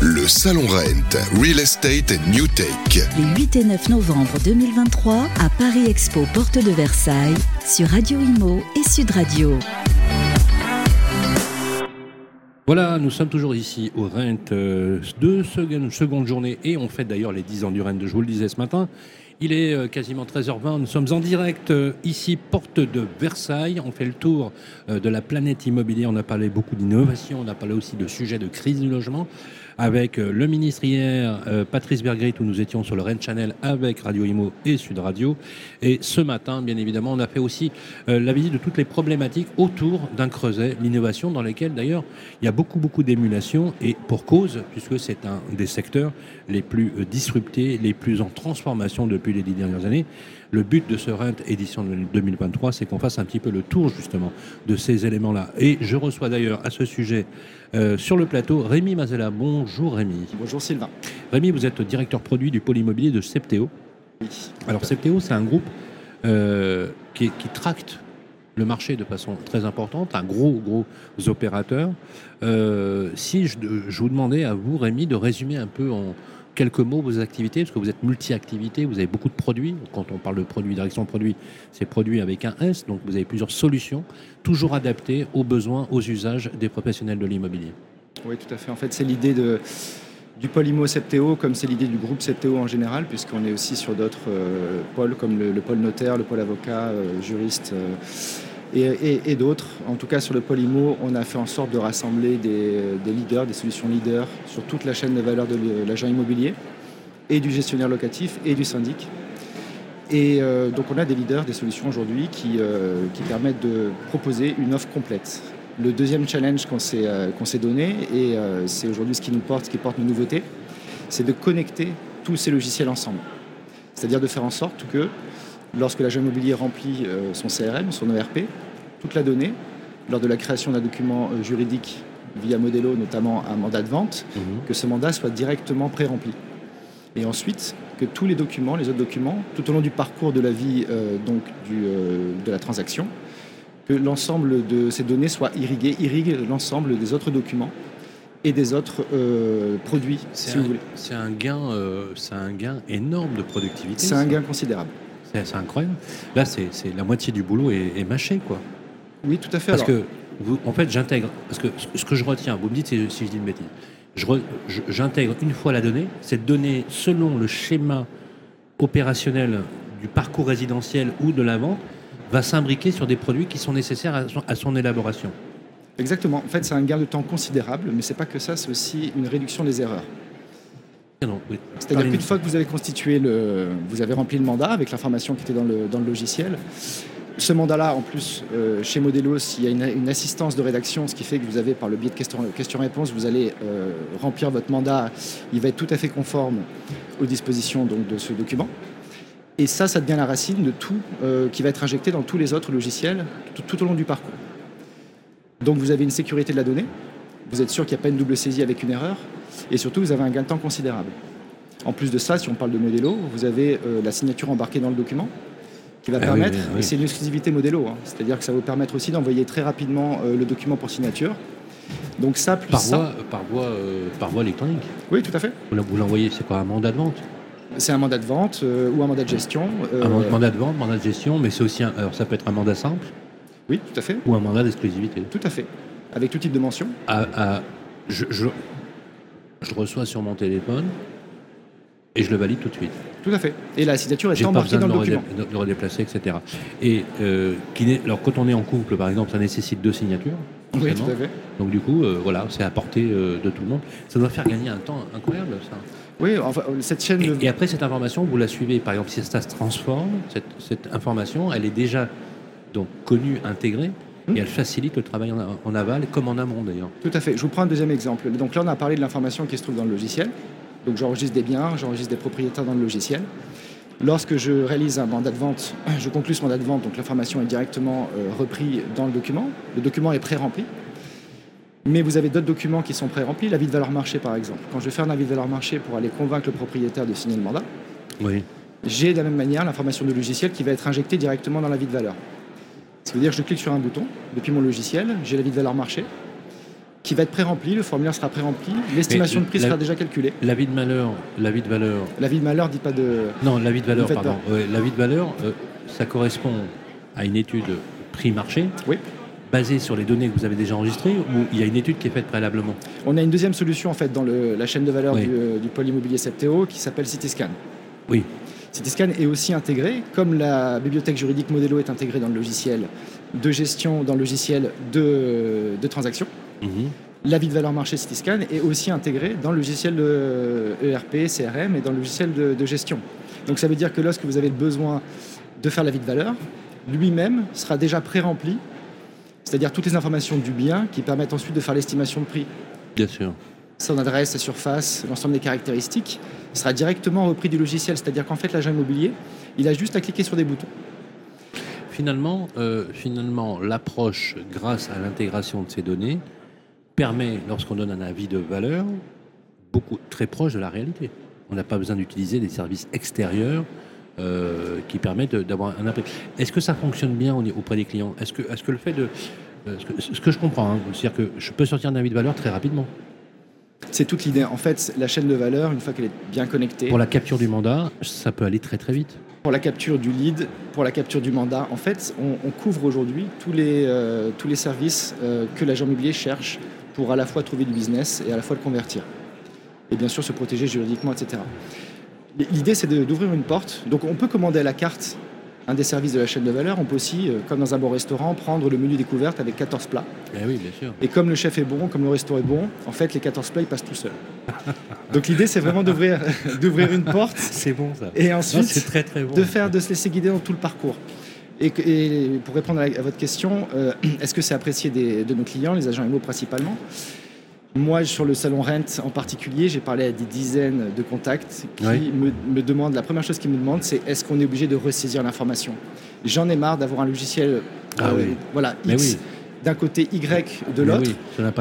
Le Salon Rent, Real Estate and New Tech. Les 8 et 9 novembre 2023 à Paris Expo, porte de Versailles, sur Radio Imo et Sud Radio. Voilà, nous sommes toujours ici au Rent, euh, deux secondes, seconde journée, et on fait d'ailleurs les 10 ans du Rent, je vous le disais ce matin. Il est euh, quasiment 13h20, nous sommes en direct euh, ici, porte de Versailles. On fait le tour euh, de la planète immobilière, on a parlé beaucoup d'innovation, on a parlé aussi de sujets de crise du logement. Avec le ministre hier, Patrice Bergrit, où nous étions sur le Rennes Channel avec Radio Imo et Sud Radio. Et ce matin, bien évidemment, on a fait aussi la visite de toutes les problématiques autour d'un creuset, l'innovation, dans lesquelles d'ailleurs il y a beaucoup, beaucoup d'émulation. Et pour cause, puisque c'est un des secteurs les plus disruptés, les plus en transformation depuis les dix dernières années. Le but de ce Rent édition 2023, c'est qu'on fasse un petit peu le tour justement de ces éléments-là. Et je reçois d'ailleurs à ce sujet euh, sur le plateau Rémi Mazella. Bonjour Rémi. Bonjour Sylvain. Rémi, vous êtes directeur produit du pôle immobilier de Septéo. Oui. Alors Septéo, c'est un groupe euh, qui, qui, tracte le marché de façon très importante, un gros, gros opérateur. Euh, si je, je, vous demandais à vous, Rémi, de résumer un peu en quelques mots vos activités, parce que vous êtes multi-activités, vous avez beaucoup de produits. Quand on parle de produits, direction de produits, c'est produits avec un S, donc vous avez plusieurs solutions, toujours adaptées aux besoins, aux usages des professionnels de l'immobilier. Oui, tout à fait. En fait, c'est l'idée du pôle IMO Septéo, comme c'est l'idée du groupe Septéo en général, puisqu'on est aussi sur d'autres euh, pôles comme le, le, pôle notaire, le pôle avocat, euh, juriste euh, et, d'autres. En tout cas, sur le pôle IMO, on a fait en sorte de rassembler des, des, leaders, des solutions leaders sur toute la chaîne de valeur de l'agent immobilier et du gestionnaire locatif et du syndic. Et euh, donc on a des leaders, des solutions aujourd'hui qui, euh, qui, permettent de proposer une offre complète. Le deuxième challenge qu'on s'est euh, qu donné, et euh, c'est aujourd'hui ce qui nous porte, ce qui porte nos nouveautés, c'est de connecter tous ces logiciels ensemble. C'est-à-dire de faire en sorte que lorsque l'agent immobilier remplit euh, son CRM, son ERP, toute la donnée, lors de la création d'un document euh, juridique via Modelo, notamment un mandat de vente, mmh. que ce mandat soit directement pré-rempli. Et ensuite, que tous les documents, les autres documents, tout au long du parcours de la vie euh, donc du, euh, de la transaction, que l'ensemble de ces données soit irrigué, irrigue l'ensemble des autres documents et des autres euh, produits, si un, vous voulez. C'est un, gain, un gain énorme de productivité. C'est un gain considérable. C'est incroyable. Là, c'est la moitié du boulot est, est, mâché, quoi. Oui, tout à fait. Parce alors... que, vous, en fait, j'intègre. Parce que ce que je retiens, vous me dites si, si je dis une bêtise j'intègre une fois la donnée. Cette donnée, selon le schéma opérationnel du parcours résidentiel ou de la vente, va s'imbriquer sur des produits qui sont nécessaires à son, à son élaboration. Exactement. En fait, c'est un gain de temps considérable, mais c'est pas que ça, c'est aussi une réduction des erreurs. Oui. C'est-à-dire qu'une fois que vous avez constitué le, vous avez rempli le mandat avec l'information qui était dans le, dans le logiciel, ce mandat-là, en plus, euh, chez Modelos, il y a une, une, assistance de rédaction, ce qui fait que vous avez, par le biais de questions-réponses, question vous allez euh, remplir votre mandat. Il va être tout à fait conforme aux dispositions donc, de ce document. Et ça, ça devient la racine de tout euh, qui va être injecté dans tous les autres logiciels tout, tout, au long du parcours. Donc vous avez une sécurité de la donnée, vous êtes sûr qu'il n'y a pas une double saisie avec une erreur, et surtout vous avez un gain de temps considérable. En plus de ça, si on parle de Modelo, vous avez euh, la signature embarquée dans le document, qui va ah permettre, oui, oui, oui. et c'est une exclusivité Modelo, hein, c'est-à-dire que ça va vous permettre aussi d'envoyer très rapidement euh, le document pour signature. Donc ça, plus par ça, voie, par voie, euh, par voie électronique. Oui, tout à fait. Vous l'envoyez, c'est quoi un mandat de vente? C'est un mandat de vente euh, ou un mandat de gestion. un mandat de vente, mandat de gestion, mais c'est aussi un, alors ça peut être un mandat simple. Oui, tout à fait. Ou un mandat d'exclusivité. Tout à fait. Avec tout type de mention. À, à, je, je, je reçois sur mon téléphone et je le valide tout de suite. Tout à fait. Et la signature est embarquée dans le document. De le redéplacer, etc. Et euh, qui alors quand on est en couple, par exemple, ça nécessite deux signatures. Oui, tout à fait. Donc du coup, euh, voilà, c'est à portée euh, de tout le monde. Ça doit faire gagner un temps incroyable, ça. Oui, enfin, cette chaîne. Et, de... et, après cette information, vous la suivez. Par exemple, si ça se transforme, cette, cette information, elle est déjà donc connue, intégrée. Hmm. Et elle facilite le travail en, en aval, comme en amont d'ailleurs. Tout à fait. Je vous prends un deuxième exemple. Donc là, on a parlé de l'information qui se trouve dans le logiciel. Donc j'enregistre des biens, j'enregistre des propriétaires dans le logiciel. Lorsque je réalise un mandat de vente, je conclus ce mandat de vente, donc l'information est directement euh, reprise dans le document. Le document est pré-rempli. Mais vous avez d'autres documents qui sont pré-remplis, l'avis de valeur marché par exemple. Quand je vais faire un avis de valeur marché pour aller convaincre le propriétaire de signer le mandat, oui. j'ai de la même manière l'information du logiciel qui va être injectée directement dans l'avis de valeur. Ça veut dire que je clique sur un bouton depuis mon logiciel, j'ai l'avis de valeur marché, qui va être pré-rempli, le formulaire sera pré-rempli, l'estimation de prix sera déjà calculée. L'avis de malheur, l'avis de valeur. L'avis de malheur dit pas de. Non, l'avis de valeur, pardon. Ouais, l'avis de valeur, euh, ça correspond à une étude prix-marché. Oui. Basée sur les données que vous avez déjà enregistrées ou il y a une étude qui est faite préalablement? On a une deuxième solution en fait dans le- la chaîne de valeur Oui. du, euh, du pôle immobilier Septéo qui s'appelle Cityscan. Oui. Cityscan est aussi intégré, comme la bibliothèque juridique Modelo est intégrée dans le logiciel de gestion, dans le logiciel de, de transaction. Mhm. L'avis de valeur marché Cityscan est aussi intégré dans le logiciel de ERP, CRM et dans le logiciel de, de gestion. Donc ça veut dire que lorsque vous avez le besoin de faire l'avis de valeur, lui-même sera déjà pré-rempli, c'est-à-dire toutes les informations du bien qui permettent ensuite de faire l'estimation de prix Bien sûr. Son adresse, sa surface, l'ensemble des caractéristiques, sera directement repris du logiciel. C'est-à-dire qu'en fait, l'agent immobilier, il a juste à cliquer sur des boutons. Finalement, euh, finalement, l'approche grâce à l'intégration de ces données permet, lorsqu'on donne un avis de valeur, beaucoup très proche de la réalité. On n'a pas besoin d'utiliser des services extérieurs euh, qui permettent d'avoir un impact. Est-ce que ça fonctionne bien au- auprès des clients? Est-ce que, le fait de euh, ce que, ce que je comprends, hein, c'est-à-dire que je peux sortir un avis de valeur très rapidement. C'est toute l'idée. En fait, la chaîne de valeur, une fois qu'elle est bien connectée, Pour la capture du mandat, ça peut aller très très vite. pour la capture du lead, pour la capture du mandat, en fait, on, on couvre aujourd'hui tous les, euh, tous les services euh, que l'agent immobilier cherche pour à la fois trouver du business et à la fois le convertir. Et bien sûr se protéger juridiquement, etc. L'idée, c'est d'ouvrir une porte. Donc on peut commander à la carte un des services de la chaîne de valeur. On peut aussi, euh, comme dans un bon restaurant, prendre le menu découverte avec 14 plats. Eh oui, bien sûr. Et comme le chef est bon, comme le resto est bon, en fait, les 14 plats, ils passent tout seuls. Donc l'idée, c'est vraiment d'ouvrir d'ouvrir une porte C'est bon ça. et Non, ensuite c'est très très bon. de faire, de se laisser guider dans tout le parcours. Et, pour répondre à, la- à votre question, euh, est-ce que c'est apprécié des- de nos clients, les agents IMO principalement? Moi, sur le salon Rent en particulier, j'ai parlé à des dizaines de contacts qui Oui. me, me demandent, la première chose qu'ils me demandent, c'est est-ce qu'on est obligé de ressaisir l'information? J'en ai marre d'avoir un logiciel, euh, Ah oui. voilà, X oui. d'un côté, Y de l'autre,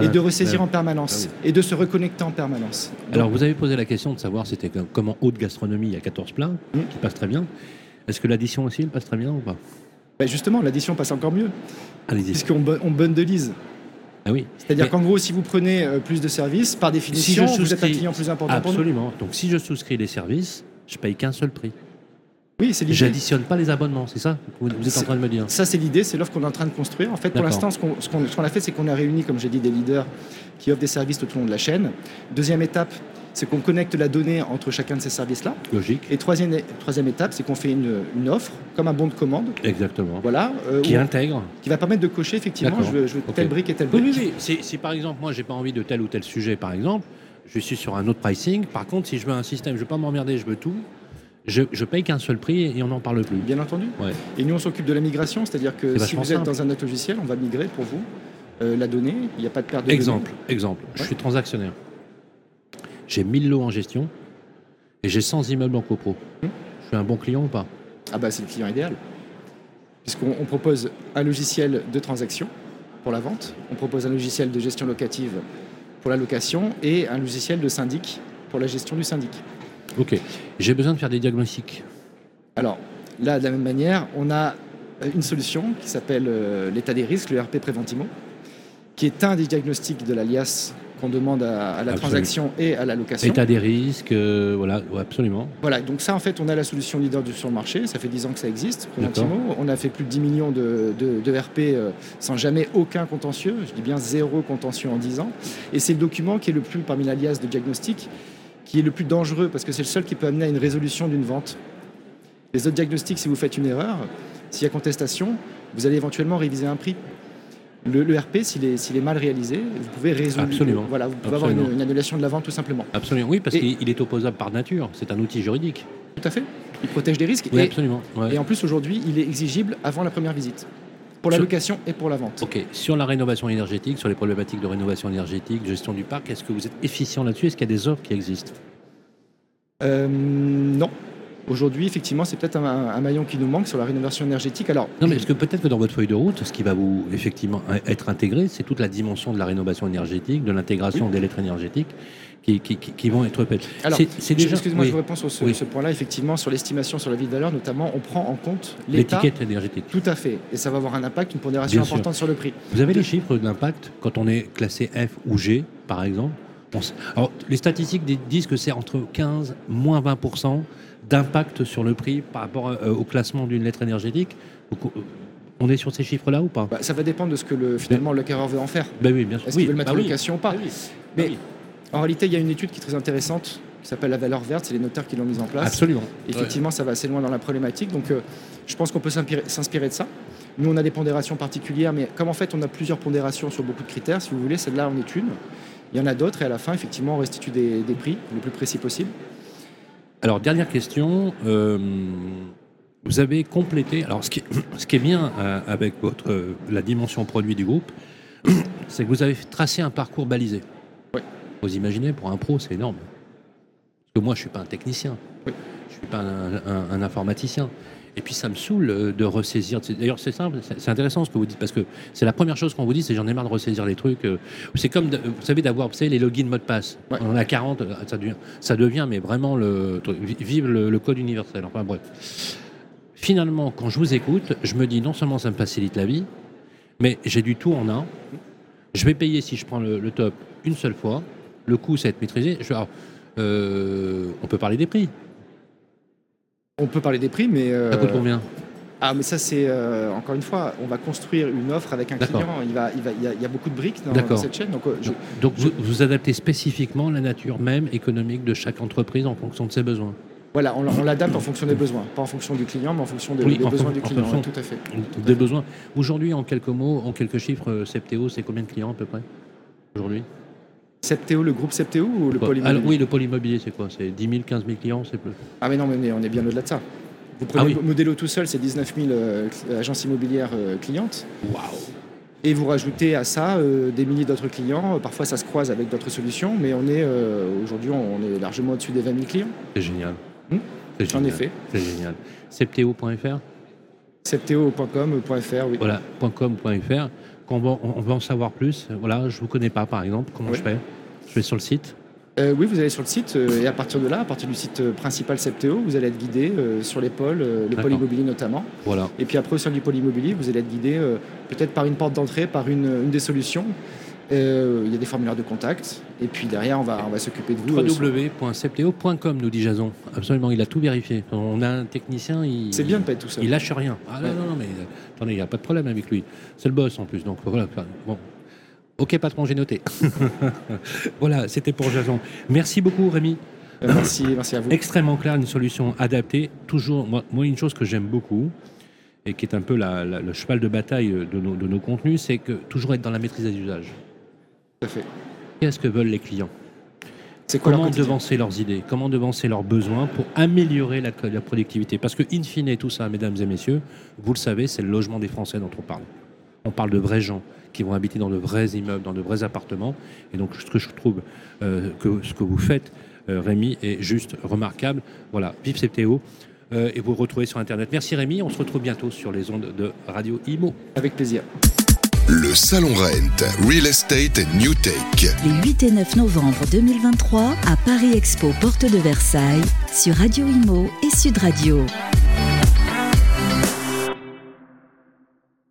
et de ressaisir en permanence, Ah et de se reconnecter en permanence. Donc, Alors, vous avez posé la question de savoir c'était comme- comment haute gastronomie, il y a 14 plats Mm. qui passent très bien. Est-ce que l'addition aussi, elle passe très bien ou pas? Ben justement, l'addition passe encore mieux, Allez-y. puisqu'on on bundleise. Ah oui. C'est-à-dire Mais- qu'en gros, si vous prenez euh, plus de services, par définition, vous êtes un client plus important pour nous. Absolument. Donc, si je souscris les services, je paye qu'un seul prix. Oui, c'est l'idée. J'additionne pas les abonnements, c'est ça que vous, êtes en train de me dire Ça, c'est l'idée, c'est l'offre qu'on est en train de construire. En fait, pour l'instant, qu'on ce qu'on a fait, c'est qu'on a réuni, comme j'ai dit, des leaders qui offrent des services tout au long de la chaîne. Deuxième étape, c'est qu'on connecte la donnée entre chacun de ces services-là. Logique. Et troisième, troisième étape, c'est qu'on fait une, une offre, comme un bon de commande, Exactement. voilà, euh, Qui où- intègre. qui va permettre de cocher, effectivement, je veux, je veux telle brique et telle Oui, brique. oui, oui. Si, si, par exemple, moi, j'ai pas envie de tel ou tel sujet, par exemple, je suis sur un autre pricing. Par contre, si je veux un système, je veux pas m'emmerder, je veux tout, je, je paye qu'un seul prix et on n'en parle plus. Bien entendu. Ouais. Et nous, on s'occupe de la migration, c'est-à-dire que si vous êtes simple. dans un autre logiciel, on va migrer pour vous euh, la donnée. Il n'y a pas de perte de Exemple, données. exemple. Je Ouais. suis transactionnaire. J'ai 1000 lots en gestion et j'ai 100 immeubles en copro. Je suis un bon client ou pas? Ah bah c'est le client idéal. Puisqu'on on propose un logiciel de transaction pour la vente, on propose un logiciel de gestion locative pour la location et un logiciel de syndic pour la gestion du syndic. Ok. J'ai besoin de faire des diagnostics. Alors là, de la même manière, on a euh, une solution qui s'appelle euh, l'état des risques, le RP Préventimo, qui est un des diagnostics de l'alias qu'on demande à, à la Absolument. transaction et à la location. État des risques, euh, voilà, ouais, absolument. Voilà, donc ça en fait on a la solution leader du- sur le marché, ça fait 10 ans que ça existe. On a fait plus de 10 millions de, de- de RP euh, sans jamais aucun contentieux, je dis bien zéro contentieux en 10 ans. Et c'est le document qui est le plus, parmi l'alias de diagnostic, qui est le plus dangereux parce que c'est le seul qui peut amener à une résolution d'une vente. Les autres diagnostics, si vous faites une erreur, s'il y a contestation, vous allez éventuellement réviser un prix. Le, le RP, s'il est, mal réalisé, vous pouvez résoudre. Absolument. Voilà, vous pouvez avoir une, annulation de la vente tout simplement. Absolument. Oui, parce qu'il il est opposable par nature. C'est un outil juridique. Tout à fait. Il protège des risques. Oui, et- absolument. ouais. Et en plus, aujourd'hui, il est exigible avant la première visite. Pour la location et pour la vente. Ok. Sur la rénovation énergétique, sur les problématiques de rénovation énergétique, gestion du parc, est-ce que vous êtes efficient là-dessus? Est-ce qu'il y a des offres qui existent? Euh, non. Aujourd'hui, effectivement, c'est peut-être un, maillon qui nous manque sur la rénovation énergétique. Alors, non, mais est-ce que peut-être que dans votre feuille de route, ce qui va vous effectivement être intégré, c'est toute la dimension de la rénovation énergétique, de l'intégration des lettres énergétiques qui, qui, vont être. Alors, excusez-moi, je vous réponds sur ce, point-là. Effectivement, sur l'estimation sur la vie de valeur, notamment, on prend en compte l'étiquette énergétique. Tout à fait. Et ça va avoir un impact, une pondération importante sur le prix. Vous avez les chiffres d'impact quand on est classé F ou G, par exemple? Alors, les statistiques disent que c'est entre 15 moins 20 d'impact sur le prix par rapport euh, au classement d'une lettre énergétique. Euh, on est sur ces chiffres-là ou pas? Bah, Ça va dépendre de ce que le, finalement le l'acquéreur veut en faire. Ben oui, bien sûr. Est-ce qu'il veut le mettre bah en location ou pas bah Mais en réalité, il y a une étude qui est très intéressante qui s'appelle la valeur verte. C'est les notaires qui l'ont mise en place. Absolument. Effectivement, ça va assez loin dans la problématique. Donc, euh, je pense qu'on peut s'inspirer de ça. Nous, on a des pondérations particulières, mais comme en fait, on a plusieurs pondérations sur beaucoup de critères, si vous voulez, celle-là en est une. Il y en a d'autres, et à la fin, effectivement, on restitue des, des prix le plus précis possible. Alors, dernière question. Euh, vous avez complété. Alors, ce qui, ce qui est bien euh, avec votre, euh, la dimension produit du groupe, c'est que vous avez tracé un parcours balisé. Oui. Vous imaginez, pour un pro, c'est énorme. Parce que moi, je ne suis pas un technicien. Oui. Je ne suis pas un informaticien. Et puis ça me saoule euh, de ressaisir. D'ailleurs, c'est simple, c'est intéressant ce que vous dites, parce que c'est la première chose qu'on vous dit, c'est j'en ai marre de ressaisir les trucs. Euh. C'est comme, vous savez, d'avoir les logins mot de passe. On en a 40, euh, ça devient, ça devient mais vraiment le vive le, code universel. Enfin bref. Finalement, quand je vous écoute, je me dis non seulement ça me facilite la vie, mais j'ai du tout en un. Je vais payer si je prends le, top une seule fois. Le coût, c'est être maîtrisé. Je, on peut parler des prix. On peut parler des prix, mais. ça coûte combien ah, mais ça, c'est euh, encore une fois, on va construire une offre avec un client. Il, va, il, va, il, y a, beaucoup de briques dans, cette chaîne. Donc, euh, donc vous, adaptez spécifiquement la nature même économique de chaque entreprise en fonction de ses besoins Voilà, on, l'adapte en fonction des besoins. Pas en fonction du client, mais en fonction des, besoins du client. tout à fait. Des besoins. Aujourd'hui, en quelques mots, en quelques chiffres, euh, Septéo, c'est combien de clients à peu près Aujourd'hui? Septéo, le groupe Septéo ou le pôle immobilier Oui, le pôle immobilier, c'est quoi C'est 10 000, 15 000 clients c'est peu. Ah, mais non, mais on est bien au-delà de ça. Vous prenez ah Modelo tout seul, c'est 19 000 euh, agences immobilières euh, clientes. Waouh Et vous rajoutez à ça euh, des milliers d'autres clients. Parfois, ça se croise avec d'autres solutions, mais on est aujourd'hui, on est largement au-dessus des 20 000 clients. C'est génial. Hmm? En effet. C'est génial. Septéo.fr Septéo.com.fr, oui. Voilà, .com.fr on veut en savoir plus, voilà, je ne vous connais pas par exemple, comment je fais? Vais sur le site euh, oui, vous allez sur le site euh, et à partir de là, à partir du site euh, principal Septéo, vous allez être guidé sur les pôles, le pôle immobilier notamment. Voilà. Et puis après, au sein du pôle immobilier, vous allez être guidé peut-être par une porte d'entrée, par une, des solutions. il y a des formulaires de contact. Et puis derrière, on va, on va s'occuper de vous. www.septeo.com, nous dit Jason. Absolument, il a tout vérifié. On a un technicien. Il, C'est bien de pas être tout seul. Il lâche rien. Ah non, non, mais attendez, il n'y a pas de problème avec lui. C'est le boss en plus. Donc voilà. Bon, Ok, patron, j'ai noté. voilà, c'était pour Jason. Merci beaucoup, Rémi. Euh, merci, merci à vous. Extrêmement clair, une solution adaptée. Toujours, moi, une chose que j'aime beaucoup et qui est un peu le cheval de bataille de nos, contenus, c'est que toujours être dans la maîtrise des usages. Tout à fait. Qu'est-ce que veulent les clients? C'est comment devancer leurs idées, comment devancer leurs besoins pour améliorer la, la productivité? Parce que, in fine, tout ça, mesdames et messieurs, vous le savez, c'est le logement des Français dont on parle. On parle de vrais gens qui vont habiter dans de vrais immeubles, dans de vrais appartements. Et donc, ce que je trouve euh, que ce que vous faites, euh, Rémi, est juste remarquable. Voilà, vive CPTO. Euh, et vous retrouvez sur Internet. Merci Rémi, on se retrouve bientôt sur les ondes de Radio Imo. Avec plaisir. Le Salon Rent, Real Estate New Take. Les 8 et 9 novembre 2023 à Paris Expo, porte de Versailles, sur Radio Imo et Sud Radio.